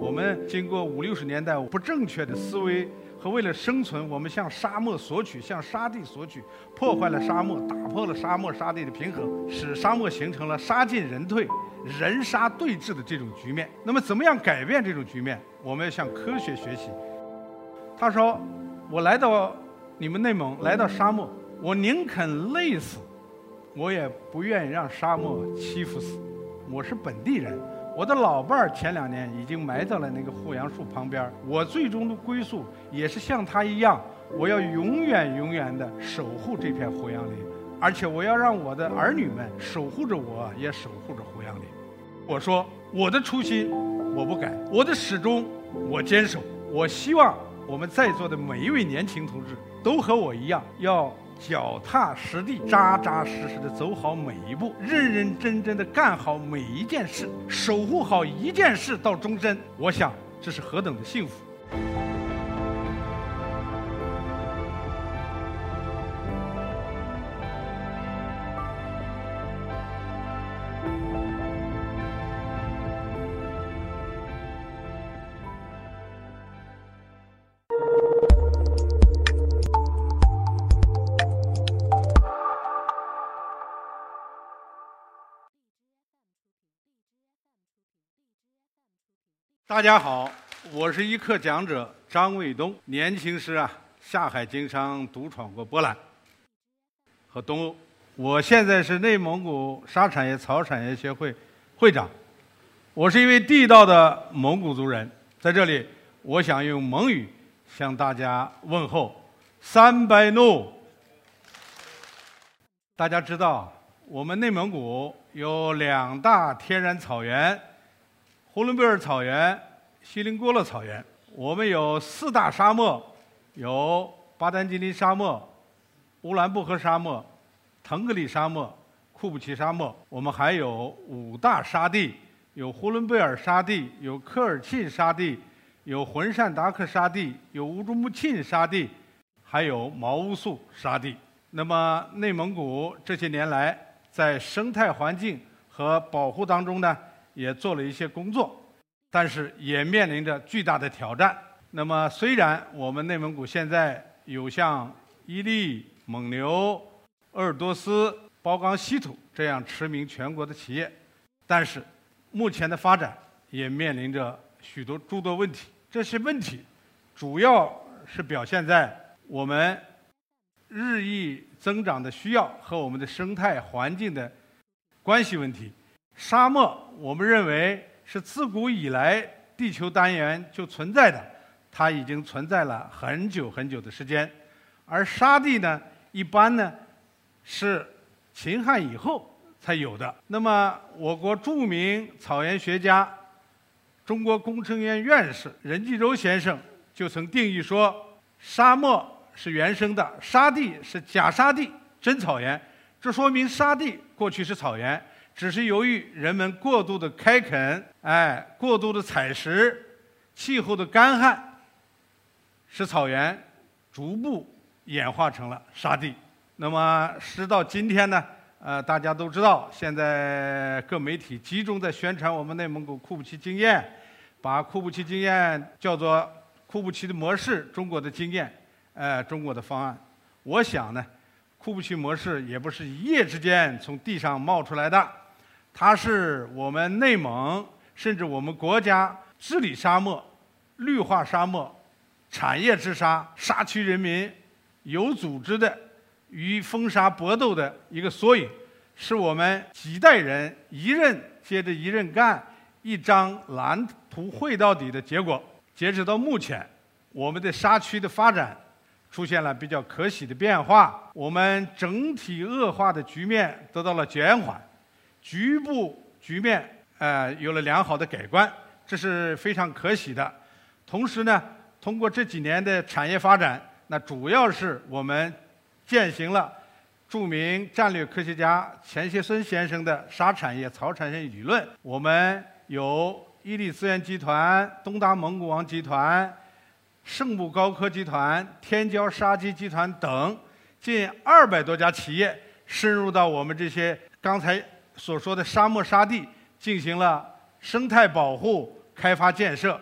我们经过五六十年代不正确的思维和为了生存，我们向沙漠索取，向沙地索取，破坏了沙漠，打破了沙漠沙地的平衡，使沙漠形成了沙进人退、人沙对峙的这种局面。那么，怎么样改变这种局面？我们要向科学学习。他说：“我来到你们内蒙，来到沙漠，我宁肯累死，我也不愿意让沙漠欺负死。我是本地人。”我的老伴儿前两年已经埋在了那个护杨树旁边我最终的归宿也是像他一样，我要永远永远的守护这片胡杨林，而且我要让我的儿女们守护着我，也守护着胡杨林。我说我的初心我不改，我的始终我坚守。我希望我们在座的每一位年轻同志都和我一样要。脚踏实地、扎扎实实的走好每一步，认认真真的干好每一件事，守护好一件事到终身。我想，这是何等的幸福！大家好，我是一课讲者张卫东。年轻时啊，下海经商，独闯过波兰和东欧。我现在是内蒙古沙产业草产业协会会长。我是一位地道的蒙古族人，在这里，我想用蒙语向大家问候：三百怒。大家知道，我们内蒙古有两大天然草原。呼伦贝尔草原、锡林郭勒草原，我们有四大沙漠，有巴丹吉林沙漠、乌兰布和沙漠、腾格里沙漠、库布齐沙漠。我们还有五大沙地，有呼伦贝尔沙地，有科尔沁沙地，有浑善达克沙地，有乌珠穆沁沙地，还有毛乌素沙地。那么，内蒙古这些年来在生态环境和保护当中呢？也做了一些工作，但是也面临着巨大的挑战。那么，虽然我们内蒙古现在有像伊利、蒙牛、鄂尔多斯、包钢稀土这样驰名全国的企业，但是目前的发展也面临着许多诸多问题。这些问题主要是表现在我们日益增长的需要和我们的生态环境的关系问题。沙漠，我们认为是自古以来地球单元就存在的，它已经存在了很久很久的时间。而沙地呢，一般呢是秦汉以后才有的。那么，我国著名草原学家、中国工程院院士任继洲先生就曾定义说：沙漠是原生的，沙地是假沙地，真草原。这说明沙地过去是草原。只是由于人们过度的开垦，哎，过度的采食，气候的干旱，使草原逐步演化成了沙地。那么时到今天呢，呃，大家都知道，现在各媒体集中在宣传我们内蒙古库布齐经验，把库布齐经验叫做库布齐的模式，中国的经验，呃，中国的方案。我想呢，库布齐模式也不是一夜之间从地上冒出来的。它是我们内蒙，甚至我们国家治理沙漠、绿化沙漠、产业治沙、沙区人民有组织的与风沙搏斗的一个缩影，是我们几代人一任接着一任干、一张蓝图绘到底的结果。截止到目前，我们的沙区的发展出现了比较可喜的变化，我们整体恶化的局面得到了减缓。局部局面，呃，有了良好的改观，这是非常可喜的。同时呢，通过这几年的产业发展，那主要是我们践行了著名战略科学家钱学森先生的沙产业、草产业理论。我们有伊利资源集团、东达蒙古王集团、圣牧高科集团、天骄沙基集团等近二百多家企业深入到我们这些刚才。所说的沙漠沙地进行了生态保护、开发建设，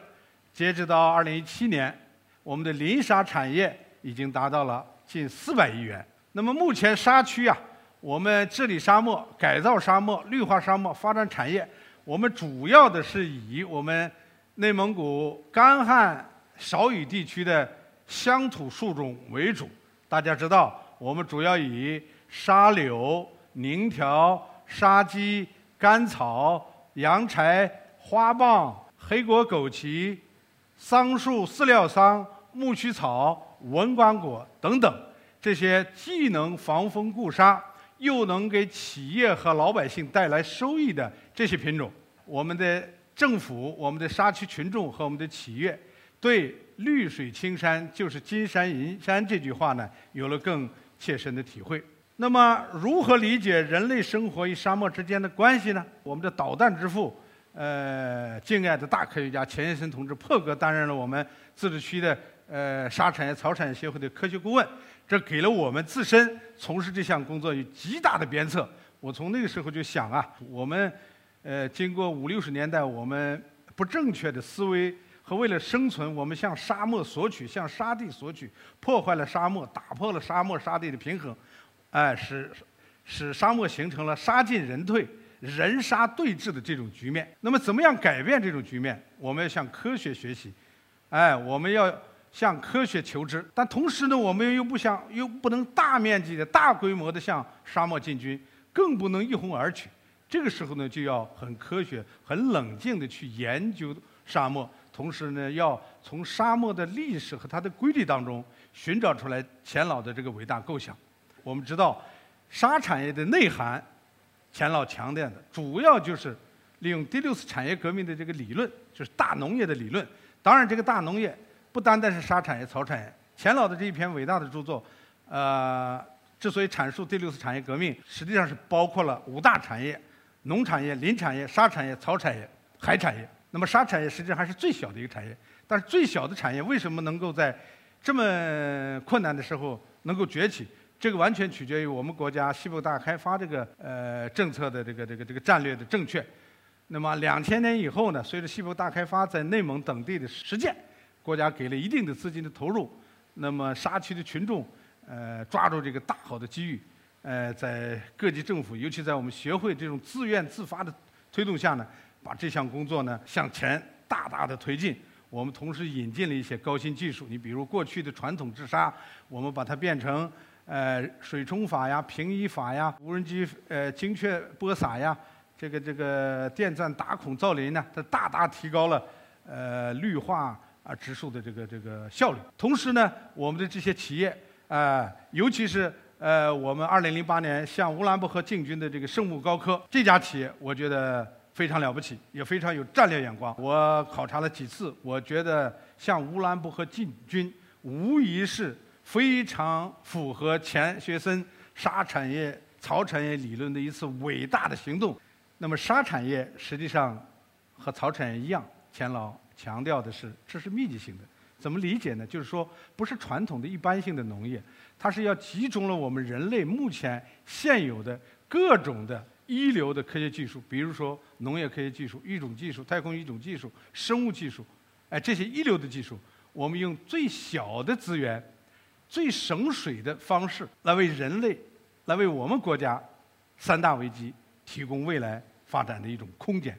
截止到二零一七年，我们的林沙产业已经达到了近四百亿元。那么目前沙区啊，我们治理沙漠、改造沙漠、绿化沙漠、发展产业，我们主要的是以我们内蒙古干旱少雨地区的乡土树种为主。大家知道，我们主要以沙柳、宁条、沙鸡、甘草、洋柴、花棒、黑果枸杞、桑树、饲料桑、苜蓿草、文官果等等这些既能防风固沙，又能给企业和老百姓带来收益的这些品种，我们的政府、我们的沙区群众和我们的企业对。绿水青山就是金山银山，这句话呢，有了更切身的体会。那么，如何理解人类生活与沙漠之间的关系呢？我们的导弹之父，呃，敬爱的大科学家钱学森同志破格担任了我们自治区的呃沙产业、草产业协会的科学顾问，这给了我们自身从事这项工作有极大的鞭策。我从那个时候就想啊，我们呃经过五六十年代我们不正确的思维。和为了生存，我们向沙漠索取，向沙地索取，破坏了沙漠，打破了沙漠沙地的平衡，哎，使使沙漠形成了沙进人退、人沙对峙的这种局面。那么，怎么样改变这种局面？我们要向科学学习，哎，我们要向科学求知。但同时呢，我们又不想，又不能大面积的大规模的向沙漠进军，更不能一哄而取。这个时候呢，就要很科学、很冷静的去研究沙漠。同时呢，要从沙漠的历史和它的规律当中寻找出来钱老的这个伟大构想。我们知道，沙产业的内涵，钱老强调的主要就是利用第六次产业革命的这个理论，就是大农业的理论。当然，这个大农业不单单是沙产业、草产业。钱老的这一篇伟大的著作，呃，之所以阐述第六次产业革命，实际上是包括了五大产业：农产业、林产业、沙产业、草产业、海产业。那么沙产业实际上还是最小的一个产业，但是最小的产业为什么能够在这么困难的时候能够崛起？这个完全取决于我们国家西部大开发这个呃政策的这个这个这个战略的正确。那么两千年以后呢，随着西部大开发在内蒙等地的实践，国家给了一定的资金的投入，那么沙区的群众呃抓住这个大好的机遇，呃在各级政府，尤其在我们协会这种自愿自发的推动下呢。把这项工作呢向前大大的推进，我们同时引进了一些高新技术。你比如过去的传统治沙，我们把它变成呃水冲法呀、平移法呀、无人机呃精确播撒呀、这个这个电钻打孔造林呢，它大大提高了呃绿化啊植树的这个这个效率。同时呢，我们的这些企业啊，尤其是呃我们二零零八年向乌兰布和进军的这个圣木高科这家企业，我觉得。非常了不起，也非常有战略眼光。我考察了几次，我觉得向乌兰布和进军，无疑是非常符合钱学森沙产业、草产业理论的一次伟大的行动。那么沙产业实际上和草产业一样，钱老强调的是，这是密集型的。怎么理解呢？就是说，不是传统的一般性的农业，它是要集中了我们人类目前现有的各种的。一流的科学技术，比如说农业科学技术、育种技术、太空育种技术、生物技术，哎，这些一流的技术，我们用最小的资源、最省水的方式来为人类、来为我们国家三大危机提供未来发展的一种空间。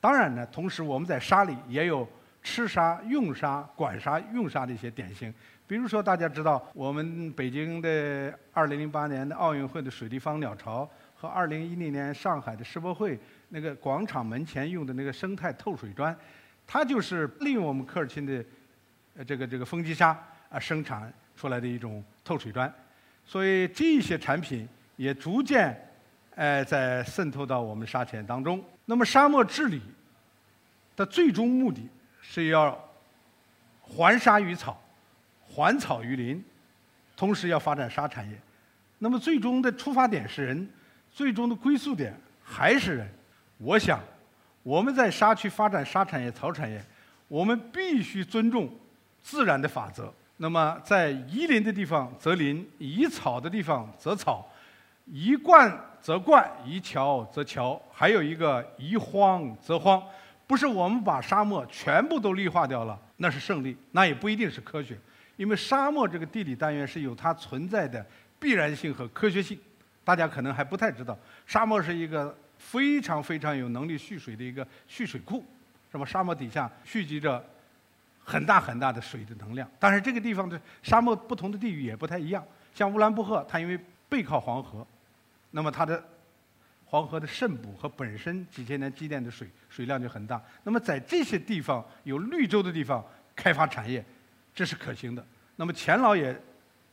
当然呢，同时我们在沙里也有吃沙、用沙、管沙、用沙的一些典型。比如说，大家知道我们北京的2008年的奥运会的水立方鸟巢。和二零一零年上海的世博会那个广场门前用的那个生态透水砖，它就是利用我们科尔沁的这个这个风机沙啊生产出来的一种透水砖，所以这些产品也逐渐呃在渗透到我们沙田当中。那么沙漠治理的最终目的是要还沙于草，还草于林，同时要发展沙产业。那么最终的出发点是人。最终的归宿点还是人。我想，我们在沙区发展沙产业、草产业，我们必须尊重自然的法则。那么，在宜林的地方则林，宜草的地方则草，宜灌则灌，宜桥则桥，还有一个宜荒则荒。不是我们把沙漠全部都绿化掉了，那是胜利，那也不一定是科学，因为沙漠这个地理单元是有它存在的必然性和科学性。大家可能还不太知道，沙漠是一个非常非常有能力蓄水的一个蓄水库，是吧？沙漠底下蓄积着很大很大的水的能量。但是这个地方的沙漠不同的地域也不太一样，像乌兰布和，它因为背靠黄河，那么它的黄河的渗补和本身几千年积淀的水水量就很大。那么在这些地方有绿洲的地方开发产业，这是可行的。那么钱老也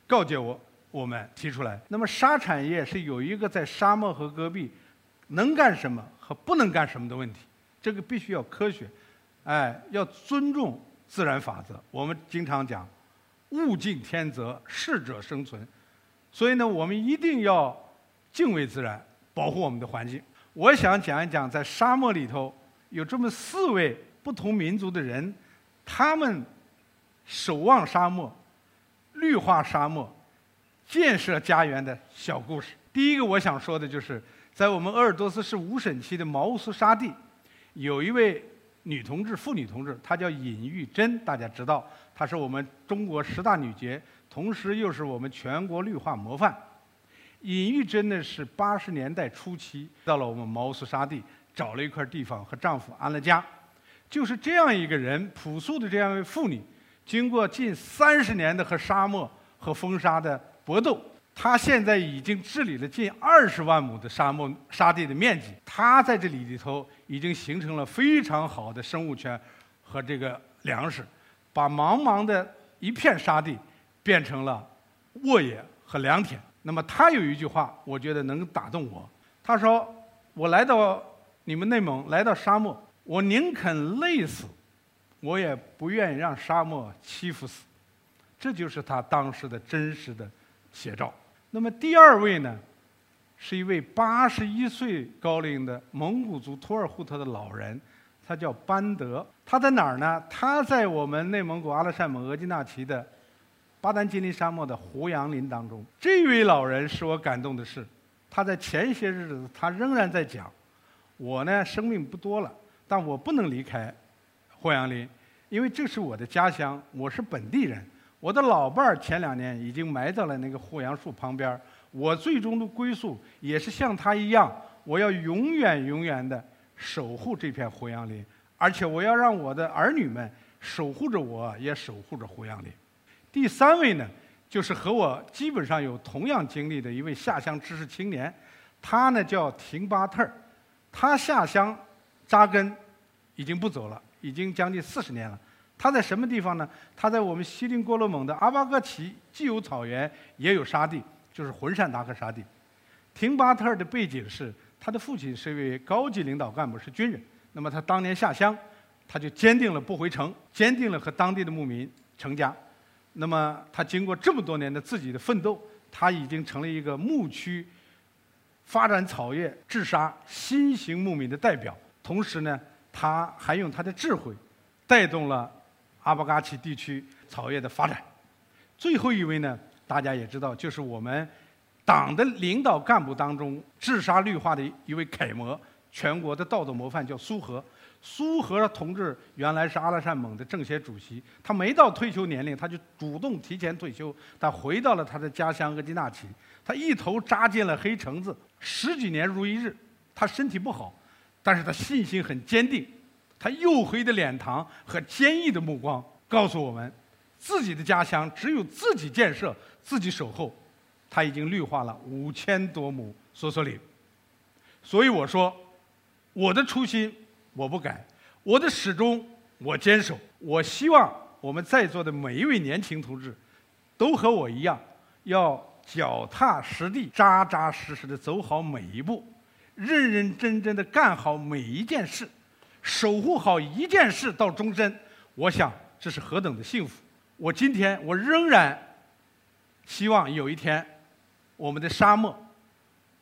告诫我。我们提出来，那么沙产业是有一个在沙漠和戈壁能干什么和不能干什么的问题，这个必须要科学，哎，要尊重自然法则。我们经常讲，物竞天择，适者生存，所以呢，我们一定要敬畏自然，保护我们的环境。我想讲一讲，在沙漠里头有这么四位不同民族的人，他们守望沙漠，绿化沙漠。建设家园的小故事。第一个我想说的就是，在我们鄂尔多斯市五省区的毛乌素沙地，有一位女同志、妇女同志，她叫尹玉珍，大家知道，她是我们中国十大女杰，同时又是我们全国绿化模范。尹玉珍呢是八十年代初期到了我们毛乌素沙地，找了一块地方和丈夫安了家。就是这样一个人，朴素的这样一位妇女，经过近三十年的和沙漠和风沙的。搏斗，他现在已经治理了近二十万亩的沙漠沙地的面积。他在这里里头已经形成了非常好的生物圈和这个粮食，把茫茫的一片沙地变成了沃野和良田。那么他有一句话，我觉得能打动我。他说：“我来到你们内蒙，来到沙漠，我宁肯累死，我也不愿意让沙漠欺负死。”这就是他当时的真实的。写照。那么第二位呢，是一位八十一岁高龄的蒙古族托尔扈特的老人，他叫班德。他在哪儿呢？他在我们内蒙古阿拉善盟额济纳旗的巴丹吉林沙漠的胡杨林当中。这位老人使我感动的是，他在前些日子，他仍然在讲：“我呢，生命不多了，但我不能离开胡杨林，因为这是我的家乡，我是本地人。”我的老伴儿前两年已经埋在了那个护杨树旁边儿我最终的归宿也是像他一样，我要永远永远的守护这片胡杨林，而且我要让我的儿女们守护着我，也守护着胡杨林。第三位呢，就是和我基本上有同样经历的一位下乡知识青年，他呢叫廷巴特儿，他下乡扎根已经不走了，已经将近四十年了。他在什么地方呢？他在我们锡林郭勒盟的阿巴格旗，既有草原，也有沙地，就是浑善达克沙地。廷巴特尔的背景是，他的父亲是一位高级领导干部，是军人。那么他当年下乡，他就坚定了不回城，坚定了和当地的牧民成家。那么他经过这么多年的自己的奋斗，他已经成了一个牧区发展草业、治沙新型牧民的代表。同时呢，他还用他的智慧，带动了。阿布嘎奇地区草业的发展，最后一位呢，大家也知道，就是我们党的领导干部当中治沙绿化的一位楷模，全国的道德模范，叫苏和。苏和同志原来是阿拉善盟的政协主席，他没到退休年龄，他就主动提前退休，他回到了他的家乡额济纳旗，他一头扎进了黑橙子，十几年如一日。他身体不好，但是他信心很坚定。他黝黑的脸庞和坚毅的目光告诉我们，自己的家乡只有自己建设、自己守候。他已经绿化了五千多亩梭梭林。所以我说，我的初心我不改，我的始终我坚守。我希望我们在座的每一位年轻同志，都和我一样，要脚踏实地、扎扎实实的走好每一步，认认真真的干好每一件事。守护好一件事到终身，我想这是何等的幸福！我今天我仍然希望有一天，我们的沙漠，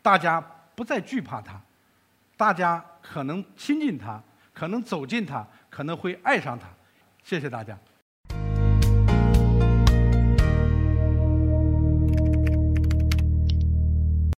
大家不再惧怕它，大家可能亲近它，可能走近它，可能会爱上它。谢谢大家。